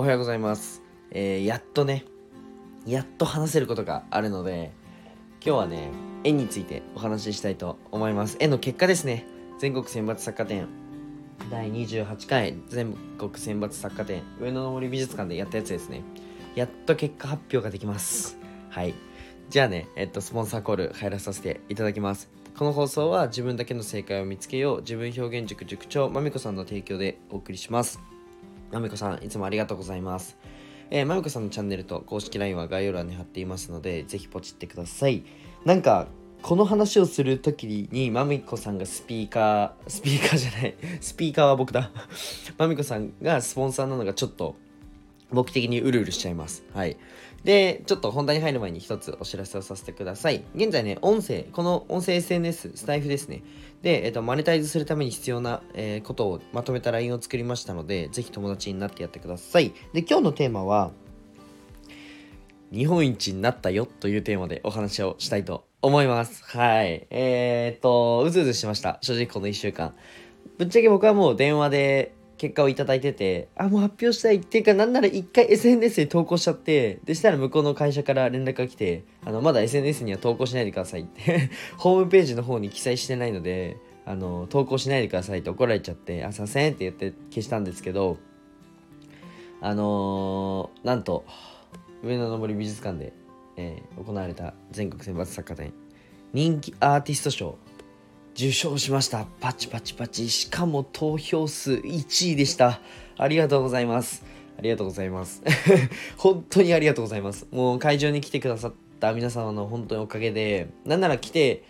おはようございます。えー、やっとね、やっと話せることがあるので、今日はね、絵についてお話ししたいと思います。絵の結果ですね。全国選抜作家展、第28回全国選抜作家展、上野の森美術館でやったやつですね。やっと結果発表ができます。はい。じゃあね、えっと、スポンサーコール入らさせていただきます。この放送は自分だけの正解を見つけよう自分表現塾塾長まみこさんの提供でお送りします。まみこさん、いつもありがとうございます。えー、まみこさんのチャンネルと公式 LINE は概要欄に貼っていますので、ぜひポチってください。なんか、この話をするときに、まみこさんがスピーカー、スピーカーじゃない、スピーカーは僕だ。まみこさんがスポンサーなのがちょっと、僕的にうるうるしちゃいます。はい。で、ちょっと本題に入る前に一つお知らせをさせてください。現在ね、音声、この音声 SNS、スタイフですね。で、えっと、マネタイズするために必要な、えーことをまとめた LINE を作りましたので、ぜひ友達になってやってください。で、今日のテーマは、日本一になったよというテーマでお話をしたいと思います。はい。えー、っと、うずうずしました。正直この1週間。ぶっちゃけ僕はもう電話で結果をいただいてて、あ、もう発表したいっていうか、なんなら一回 SNS に投稿しちゃって、でしたら向こうの会社から連絡が来て、あの、まだ SNS には投稿しないでくださいって、ホームページの方に記載してないので、あの、投稿しないでくださいって怒られちゃって、あ、すいませんって言って消したんですけど、あのーなんと、上野の森美術館で、えー行われた全国選抜作家展、人気アーティスト賞、受賞しました。パチパチパチ。しかも投票数1位でした。ありがとうございます。ありがとうございます。本当にありがとうございます。もう会場に来てくださった皆様の本当におかげで、なんなら来て、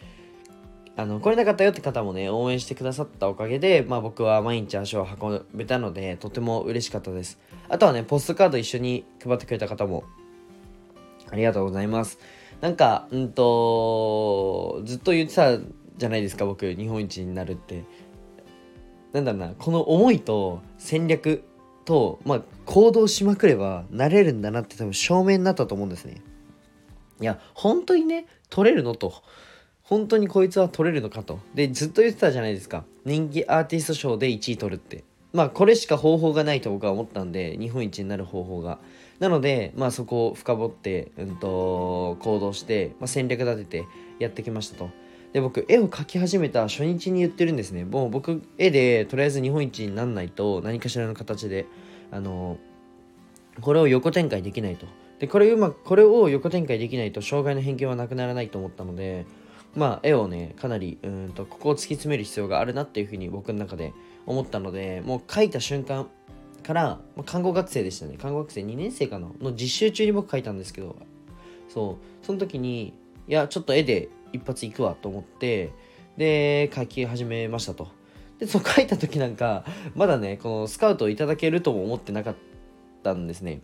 あの来れなかったよって方もね応援してくださったおかげで、まあ、僕は毎日足を運べたのでとても嬉しかったですあとはねポストカード一緒に配ってくれた方もありがとうございますなんかうんとずっと言ってたじゃないですか僕日本一になるって。なんだろうなこの思いと戦略と、まあ、行動しまくればなれるんだなって多分証明になったと思うんですね。いや本当にね取れるのと本当にこいつは取れるのかと。でずっと言ってたじゃないですか。人気アーティスト賞で1位取るって。まあこれしか方法がないと僕は思ったんで日本一になる方法が。なのでまあそこを深掘って、うん、と行動して、まあ、戦略立ててやってきましたと。で僕絵を描き始めた初日に言ってるんですね。もう僕絵でとりあえず日本一になんないと何かしらの形であのこれを横展開できないと。でこれうまこれを横展開できないと障害の偏見はなくならないと思ったのでまあ絵をねかなりうんとここを突き詰める必要があるなっていうふうに僕の中で思ったのでもう描いた瞬間から、まあ、看護学生でしたね。看護学生2年生かな？の実習中に僕描いたんですけどそう。その時にいやちょっと絵で一発いくわと思ってで描き始めましたと。でそう描いた時なんかまだねこのスカウトをいただけるとも思ってなかったんですね。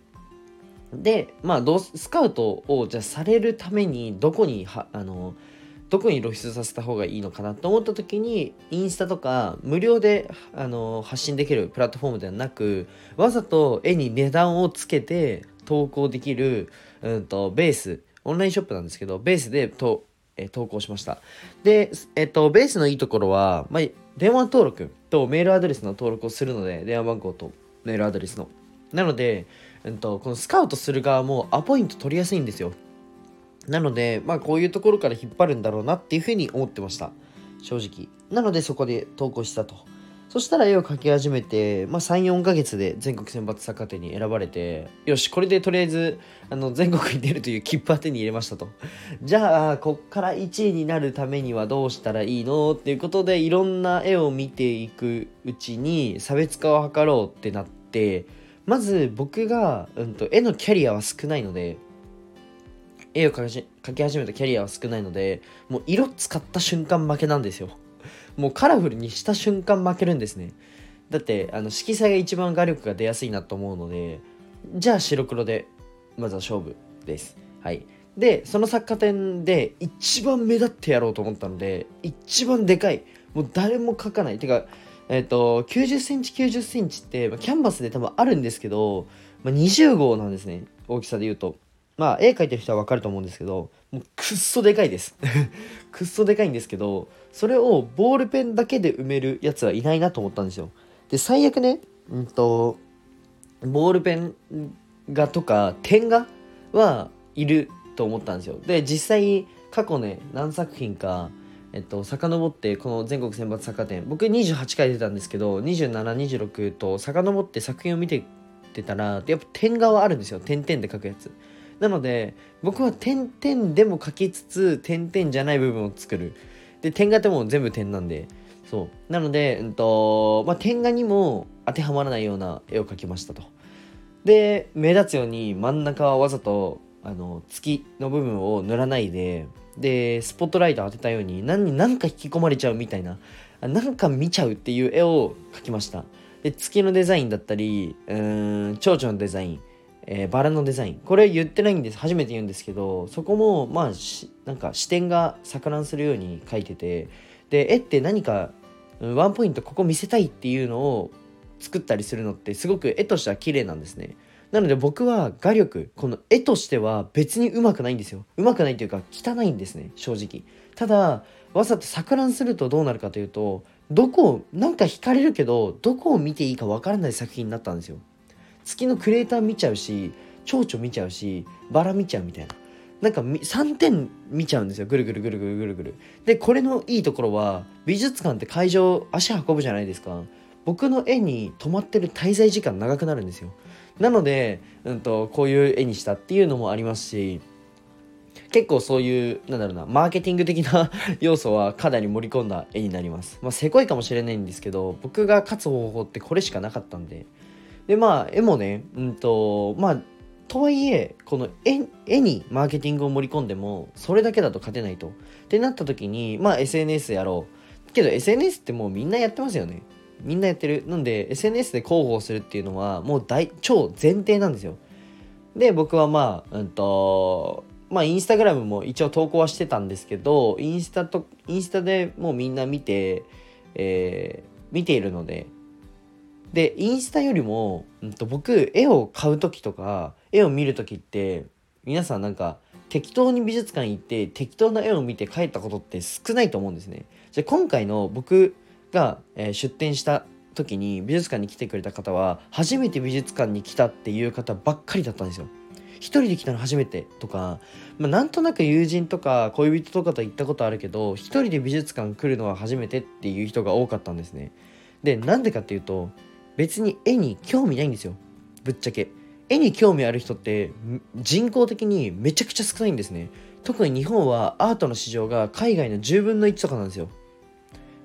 でまあどうスカウトをじゃあされるためにどこにはあのどこに露出させた方がいいのかなと思った時にインスタとか無料であの発信できるプラットフォームではなくわざと絵に値段をつけて投稿できる、うん、とベースオンラインショップなんですけどベースでと、え投稿しましたで、えっと、ベースのいいところは、まあ、電話登録とメールアドレスの登録をするので電話番号とメールアドレスのなので、うん、とこのスカウトする側もアポイント取りやすいんですよなので、まあこういうところから引っ張るんだろうなっていうふうに思ってました。正直。なのでそこで投稿したと。そしたら絵を描き始めて、まあ3、4ヶ月で全国選抜作家展に選ばれて、よし、これでとりあえずあの全国に出るという切符は手に入れましたと。じゃあ、こっから1位になるためにはどうしたらいいの？っていうことで、いろんな絵を見ていくうちに差別化を図ろうってなって、まず僕が、うん、と絵のキャリアは少ないので、絵を描き始めたキャリアは少ないのでもう色使った瞬間負けなんですよもうカラフルにした瞬間負けるんですね。だってあの色彩が一番画力が出やすいなと思うのでじゃあ白黒でまずは勝負です。はい。でその作家展で一番目立ってやろうと思ったので一番でかい。もう誰も描かない。てかえっ、と90センチ90センチって、まあキャンバスで多分あるんですけど、まあ、20号なんですね。大きさで言うと。まあ絵描いてる人は分かると思うんですけどもうくっそでかいです。くっそでかいんですけどそれをボールペンだけで埋めるやつはいないなと思ったんですよ。で最悪ねうんとボールペン画とか点画はいると思ったんですよ。で実際過去ね何作品かえっと遡ってこの全国選抜作家展僕28回出たんですけど2726と遡って作品を見てってたらやっぱ点画はあるんですよ。点々で書くやつ。なので僕は点々でも書きつつ点々じゃない部分を作る。で点画っても全部点なんで。そう。なので、うんとまあ、点画にも当てはまらないような絵を描きましたと。で目立つように真ん中はわざとあの月の部分を塗らないででスポットライト当てたように何何か引き込まれちゃうみたいななんか見ちゃうっていう絵を描きました。で月のデザインだったりうーん蝶々のデザイン、えー、バラのデザイン。これ言ってないんです。初めて言うんですけどそこもまあなんか視点が錯乱するように描いててで絵って何かワンポイントここ見せたいっていうのを作ったりするのってすごく絵としては綺麗なんですね。なので僕は画力この絵としては別にうまくないんですよ。うまくないというか汚いんですね正直。ただわざと錯乱するとどうなるかというとどこをなんか惹かれるけどどこを見ていいかわからない作品になったんですよ。月のクレーター見ちゃうし蝶々見ちゃうしバラ見ちゃうみたいな。なんか3点見ちゃうんですよ。ぐるぐるぐるぐるぐるぐる。でこれのいいところは美術館って会場足運ぶじゃないですか。僕の絵に止まってる滞在時間長くなるんですよ。なので、うんと、こういう絵にしたっていうのもありますし結構そういうなんだろうなマーケティング的な 要素はかなり盛り込んだ絵になります。まあせこいかもしれないんですけど僕が勝つ方法ってこれしかなかったんででまあ絵もねうんとまあとはいえこの絵にマーケティングを盛り込んでもそれだけだと勝てないと。ってなった時にまあ SNS やろう。けど SNS ってもうみんなやってますよね。みんなやってる。なんで SNS で広報するっていうのはもう大超前提なんですよ。で僕はまあうんとまあインスタグラムも一応投稿はしてたんですけどインスタとインスタでもうみんな見て、えー、見ているのででインスタよりも、うん、と僕絵を買う時とか絵を見る時って皆さんなんか適当に美術館行って適当な絵を見て帰ったことって少ないと思うんですね。じゃ今回の僕が、えー、出展した時に美術館に来てくれた方は初めて美術館に来たっていう方ばっかりだったんですよ。一人で来たの初めてとか、まあ、なんとなく友人とか恋人とかと行ったことあるけど一人で美術館来るのは初めてっていう人が多かったんですね。でなんでかっていうと別に絵に興味ないんですよぶっちゃけ。絵に興味ある人って人口的にめちゃくちゃ少ないんですね。特に日本はアートの市場が海外の10分の1とかなんですよ。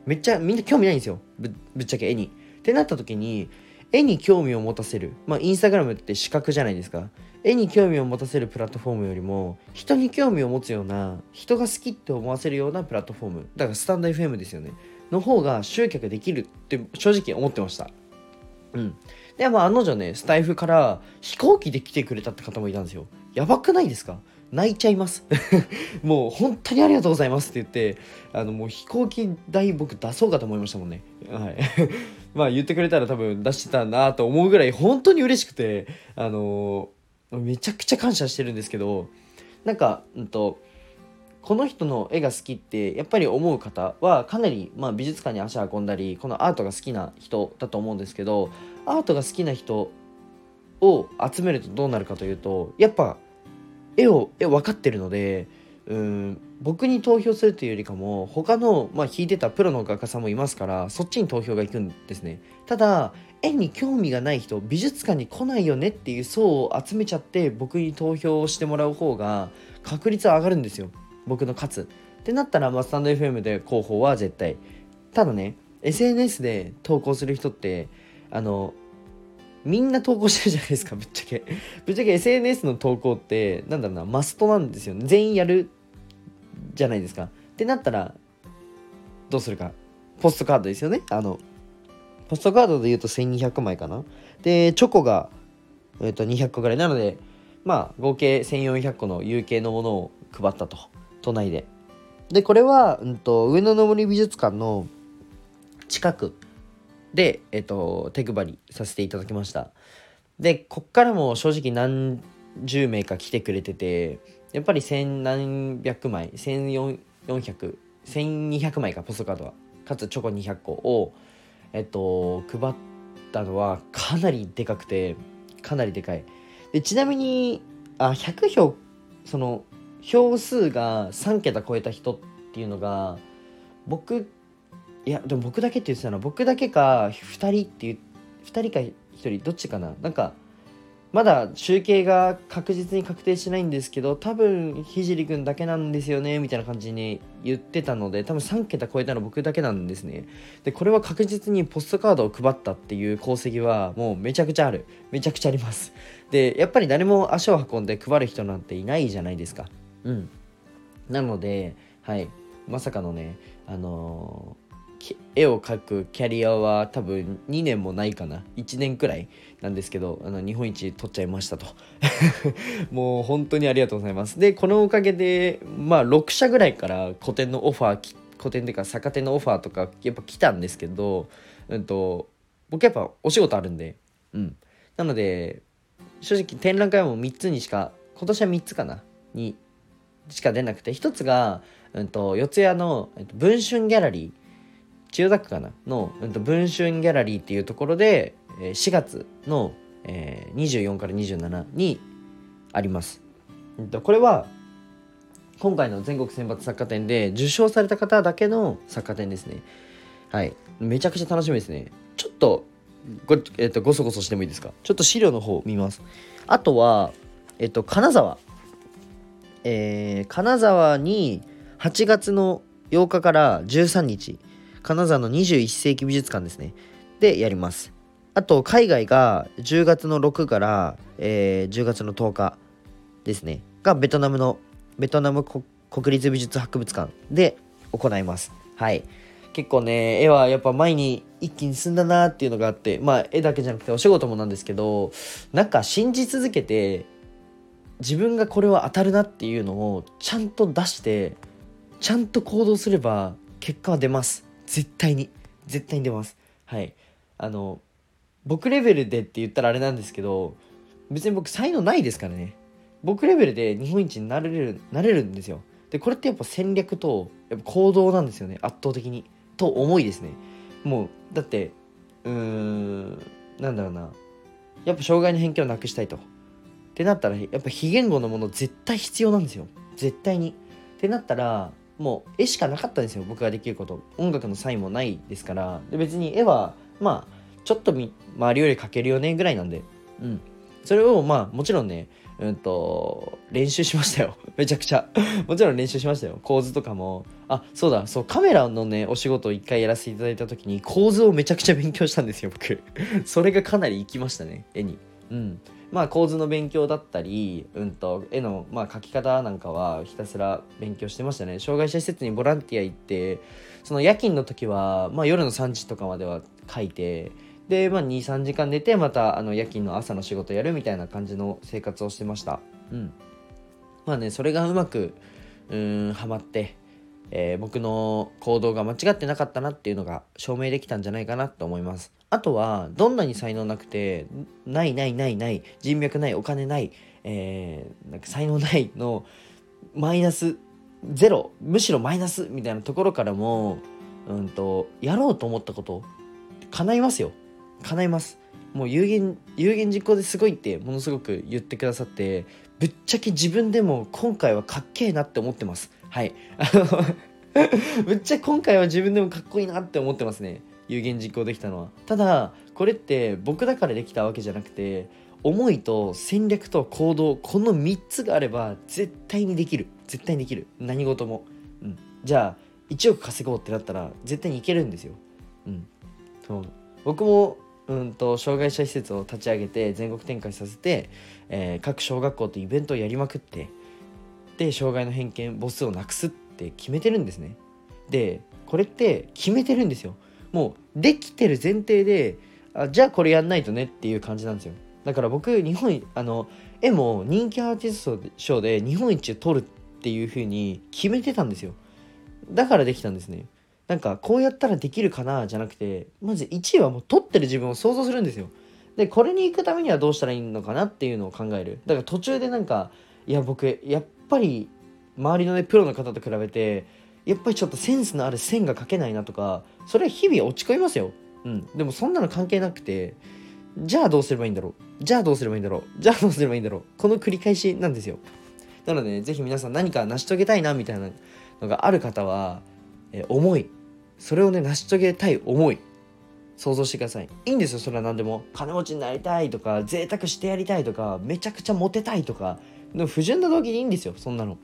めっちゃみんな興味ないんですよぶっちゃけ絵に。ってなった時に絵に興味を持たせるまあインスタグラムって視覚じゃないですか絵に興味を持たせるプラットフォームよりも人に興味を持つような人が好きって思わせるようなプラットフォームだからスタンド FM ですよねの方が集客できるって正直思ってましたうん。でまあ案の定ねスタイフから飛行機で来てくれたって方もいたんですよ。やばくないですか？泣いちゃいます。もう本当にありがとうございますって言ってあのもう飛行機代僕出そうかと思いましたもんね。はい。まあ言ってくれたら多分出してたなと思うぐらい本当に嬉しくてあのー、めちゃくちゃ感謝してるんですけどなんかうんとこの人の絵が好きってやっぱり思う方はかなり、まあ、美術館に足を運んだりこのアートが好きな人だと思うんですけどアートが好きな人を集めるとどうなるかというとやっぱ絵を絵分かってるのでうん僕に投票するというよりかも他の、まあ、弾いてたプロの画家さんもいますからそっちに投票がいくんですね。ただ絵に興味がない人美術館に来ないよねっていう層を集めちゃって僕に投票してもらう方が確率は上がるんですよ。僕の勝つってなったら、まあ、スタンド FM で広報は絶対ただね SNS で投稿する人ってあのみんな投稿してるじゃないですか、ぶっちゃけ。ぶっちゃけ SNS の投稿って、なんだろうな、マストなんですよね。全員やるじゃないですか。ってなったら、どうするか。ポストカードですよね。あの、ポストカードで言うと1200枚かな。で、チョコが、え、ー、と、200個ぐらい。なので、まあ、合計1400個の有形のものを配ったと。都内で。で、これは、うんと、上野の森美術館の近くで、えっと、手配りさせていただきました。で、こっからも正直何十名か来てくれてて、やっぱり千何百枚、千四百、千二百枚か、ポストカードは。かつチョコ200個を、えっと、配ったのはかなりでかくて、かなりでかいでちなみにあ100票その票数が3桁超えた人っていうのが僕いやでも僕だけって言ってたの僕だけか2人っていう2人か1人どっちかな。なんかまだ集計が確実に確定しないんですけど多分ひじりくんだけなんですよねみたいな感じに言ってたので多分3桁超えたの僕だけなんですね。でこれは確実にポストカードを配ったっていう功績はもうめちゃくちゃある。めちゃくちゃあります。でやっぱり誰も足を運んで配る人なんていないじゃないですか。うん。なのではい。まさかのねあのー絵を描くキャリアは多分2年もないかな。1年くらいなんですけどあの日本一取っちゃいましたと。もう本当にありがとうございます。でこのおかげでまあ6社ぐらいから個展のオファー個展っていうか逆手のオファーとかやっぱ来たんですけど、うんと、僕やっぱお仕事あるんでうん。なので正直展覧会も3つにしか今年は3つかな。にしか出なくて1つが、うんと、四谷の、えっと、文春ギャラリー千代田区かな？の、うん、と文春ギャラリーっていうところで、え4月の、えー、24から27にあります。うん、とこれは今回の全国選抜作家展で受賞された方だけの作家展ですね。はい。めちゃくちゃ楽しみですね。ちょっと、ご,、えーと、ごそごそしてもいいですか？ちょっと資料の方見ます。あとは、えっ、ー、と、金沢。えー、金沢に8月の8日から13日金沢の21世紀美術館ですね。でやります。あと、海外が10月の6から、えー、10月の10日ですね。が、ベトナムの、ベトナム国立美術博物館で行います。はい。結構ね、絵はやっぱ前に一気に進んだなっていうのがあって、まあ絵だけじゃなくてお仕事もなんですけど、なんか信じ続けて、自分がこれは当たるなっていうのをちゃんと出して、ちゃんと行動すれば結果は出ます。絶対に。絶対に出ます。はい。あの僕レベルでって言ったらあれなんですけど別に僕才能ないですからね。僕レベルで日本一になれるなれるんですよ。でこれってやっぱ戦略とやっぱ行動なんですよね。圧倒的に。と思いですね。もうだってうーんなんだろうな。やっぱ障害の偏見をなくしたいと。ってなったらやっぱ非言語のもの絶対必要なんですよ。絶対に。ってなったらもう絵しかなかったんですよ僕ができること。音楽のサインもないですから。で別に絵はまあちょっと周りより描けるよねぐらいなんで。うん。それをまあもちろんねうんと練習しましたよ。めちゃくちゃ。もちろん練習しましたよ。構図とかも。あそうだ。そうカメラのねお仕事を一回やらせていただいた時に構図をめちゃくちゃ勉強したんですよ僕。それがかなり生きましたね絵に。うんまあ構図の勉強だったり、うんと、絵の、まあ、描き方なんかはひたすら勉強してましたね。障害者施設にボランティア行って、その夜勤の時は、まあ、夜の3時とかまでは書いて、で、まあ、2、3時間寝て、またあの夜勤の朝の仕事やるみたいな感じの生活をしてました。うん。まあね、それがうまく、うん、ハマって、えー、僕の行動が間違ってなかったなっていうのが証明できたんじゃないかなと思います。あとはどんなに才能なくてないないないない人脈ないお金ない、えー、なんか才能ないのマイナスゼロむしろマイナスみたいなところからもうんとやろうと思ったこと叶いますよ。叶います。もう有言有言実行ですごいってものすごく言ってくださってぶっちゃけ自分でも今回はかっけえなって思ってます。はい。あの ぶっちゃ今回は自分でもかっこいいなって思ってますね。有言実行できたのは。ただこれって僕だからできたわけじゃなくて思いと戦略と行動この3つがあれば絶対にできる。絶対にできる。何事も、うん、じゃあ1億稼ごうってなったら絶対にいけるんですよ、うん、そう。僕もうんと障害者施設を立ち上げて全国展開させて、えー、各小学校とイベントをやりまくってで障害の偏見母数をなくすって決めてるんですね。でこれって決めてるんですよ。もうできてる前提であじゃあこれやんないとねっていう感じなんですよ。だから僕日本あの絵も人気アーティスト賞で日本一を取るっていう風に決めてたんですよ。だからできたんですね。なんかこうやったらできるかなじゃなくてまず1位はもう取ってる自分を想像するんですよ。でこれに行くためにはどうしたらいいのかなっていうのを考える。だから途中でなんかいや僕やっぱり周りのねプロの方と比べてやっぱりちょっとセンスのある線が描けないなとかそれは日々落ち込みますよ、うん、でもそんなの関係なくてじゃあどうすればいいんだろう？じゃあどうすればいいんだろう？じゃあどうすればいいんだろう？この繰り返しなんですよ。なので、ね、ぜひ皆さん何か成し遂げたいなみたいなのがある方は、え思い。それをね成し遂げたい思い。想像してください。いいんですよそれは何でも。金持ちになりたいとか贅沢してやりたいとかめちゃくちゃモテたいとかでも不純な動機でいいんですよそんなの。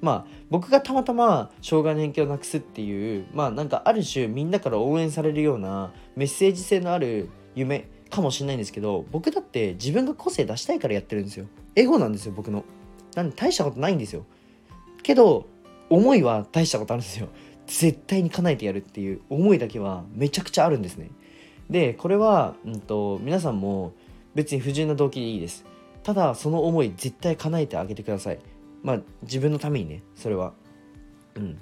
まあ僕がたまたま障害の偏見をなくすっていうまあなんかある種みんなから応援されるようなメッセージ性のある夢かもしれないんですけど僕だって自分が個性出したいからやってるんですよ。エゴなんですよ僕の。なんで大したことないんですよ。けど思いは大したことあるんですよ。絶対に叶えてやるっていう思いだけはめちゃくちゃあるんですね。でこれは、うんと、皆さんも別に不純な動機でいいです。ただその思い絶対叶えてあげてください。まあ自分のためにねそれは。うん。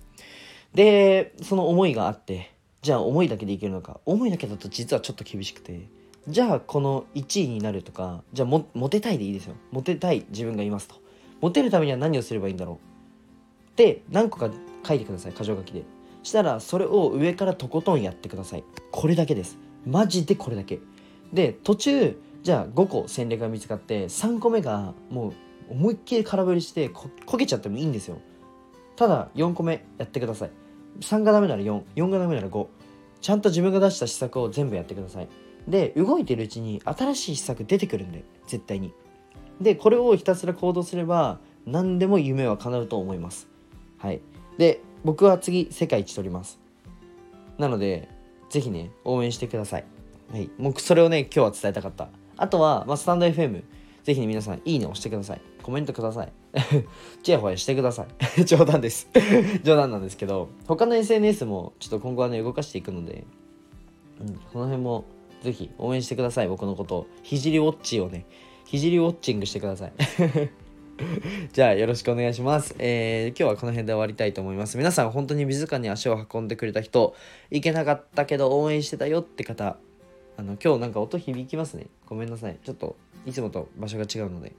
でその思いがあってじゃあ思いだけでいけるのか。思いだけだと実はちょっと厳しくてじゃあこの1位になるとかじゃあモテたいでいいですよ。モテたい自分がいますと。モテるためには何をすればいいんだろう。で何個か書いてください箇条書きで。したらそれを上からとことんやってください。これだけです。マジでこれだけ。で途中じゃあ5個戦略が見つかって3個目がもう思いっきり空振りしてこけちゃってもいいんですよ。ただ4個目やってください。3がダメなら44がダメなら5ちゃんと自分が出した施策を全部やってください。で動いてるうちに新しい施策出てくるんで絶対に。でこれをひたすら行動すれば何でも夢は叶うと思います。はい。で僕は次世界一取ります。なのでぜひね応援してください。はい。もうそれをね今日は伝えたかった。あとは、まあ、スタンド FM ぜひね皆さんいいね押してください。コメントください。チヤホヤしてください。冗談です。冗談なんですけど他の SNS もちょっと今後はね動かしていくので、うん、その辺もぜひ応援してください。僕のことひじりウォッチをねひじりウォッチングしてください。じゃあよろしくお願いします、えー、今日はこの辺で終わりたいと思います。皆さん本当に自らに足を運んでくれた人行けなかったけど応援してたよって方あの今日なんか音響きますね。ごめんなさい。ちょっといつもと場所が違うので。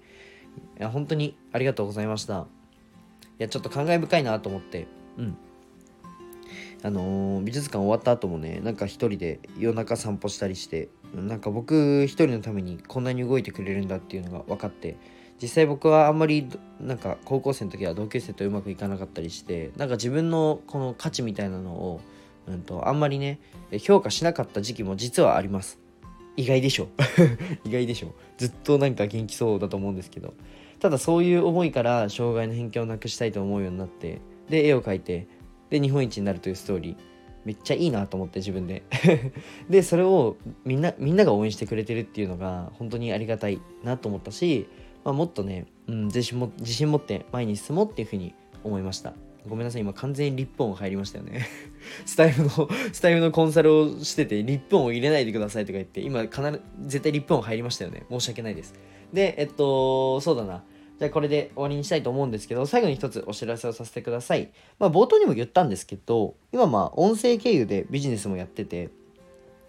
いや本当にありがとうございました。いやちょっと感慨深いなと思って。うん。あのー、美術館終わった後もねなんか一人で夜中散歩したりしてなんか僕一人のためにこんなに動いてくれるんだっていうのが分かって実際僕はあんまりなんか高校生の時は同級生とうまくいかなかったりしてなんか自分のこの価値みたいなのを、うんと、あんまりね評価しなかった時期も実はあります。意外でしょ。意外でしょ。ずっとなんか元気そうだと思うんですけど。ただそういう思いから障害の偏見をなくしたいと思うようになってで絵を描いてで日本一になるというストーリーめっちゃいいなと思って自分で。でそれをみんなみんなが応援してくれてるっていうのが本当にありがたいなと思ったし、まあ、もっとね、うん、自信も自信持って前に進もうっていうふうに思いました。ごめんなさい今完全にリップ音入りましたよね。スタイフのスタイフのコンサルをしててリップ音を入れないでくださいとか言って今必ず絶対リップ音入りましたよね。申し訳ないです。でえっとそうだな。じゃあこれで終わりにしたいと思うんですけど、最後に一つお知らせをさせてください。まあ冒頭にも言ったんですけど、今まあ音声経由でビジネスもやってて、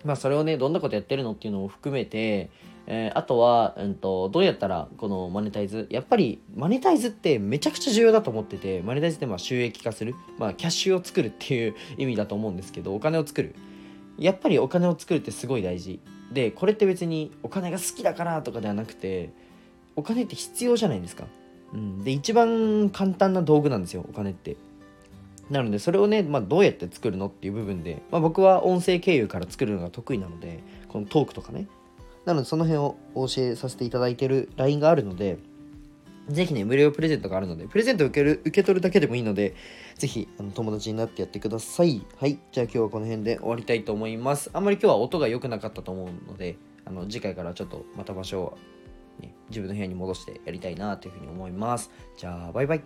まあそれをね、どんなことやってるのっていうのを含めて、えー、あとは、うんと、どうやったらこのマネタイズ、やっぱりマネタイズってめちゃくちゃ重要だと思ってて、マネタイズってまあ収益化する、まあキャッシュを作るっていう意味だと思うんですけど、お金を作る。やっぱりお金を作るってすごい大事。で、これって別にお金が好きだからとかではなくて、お金って必要じゃないですか。うん、で一番簡単な道具なんですよお金ってなのでそれをね、まあ、どうやって作るのっていう部分で、まあ、僕は音声経由から作るのが得意なのでこのトークとかねなのでその辺をお教えさせていただいてる LINE があるのでぜひね、無料プレゼントがあるので、プレゼントを受ける受け取るだけでもいいので、ぜひあの友達になってやってください。はい。じゃあ今日はこの辺で終わりたいと思います。あんまり今日は音が良くなかったと思うので、あの次回からちょっとまた場所をね、自分の部屋に戻してやりたいなというふうに思います。じゃあ、バイバイ。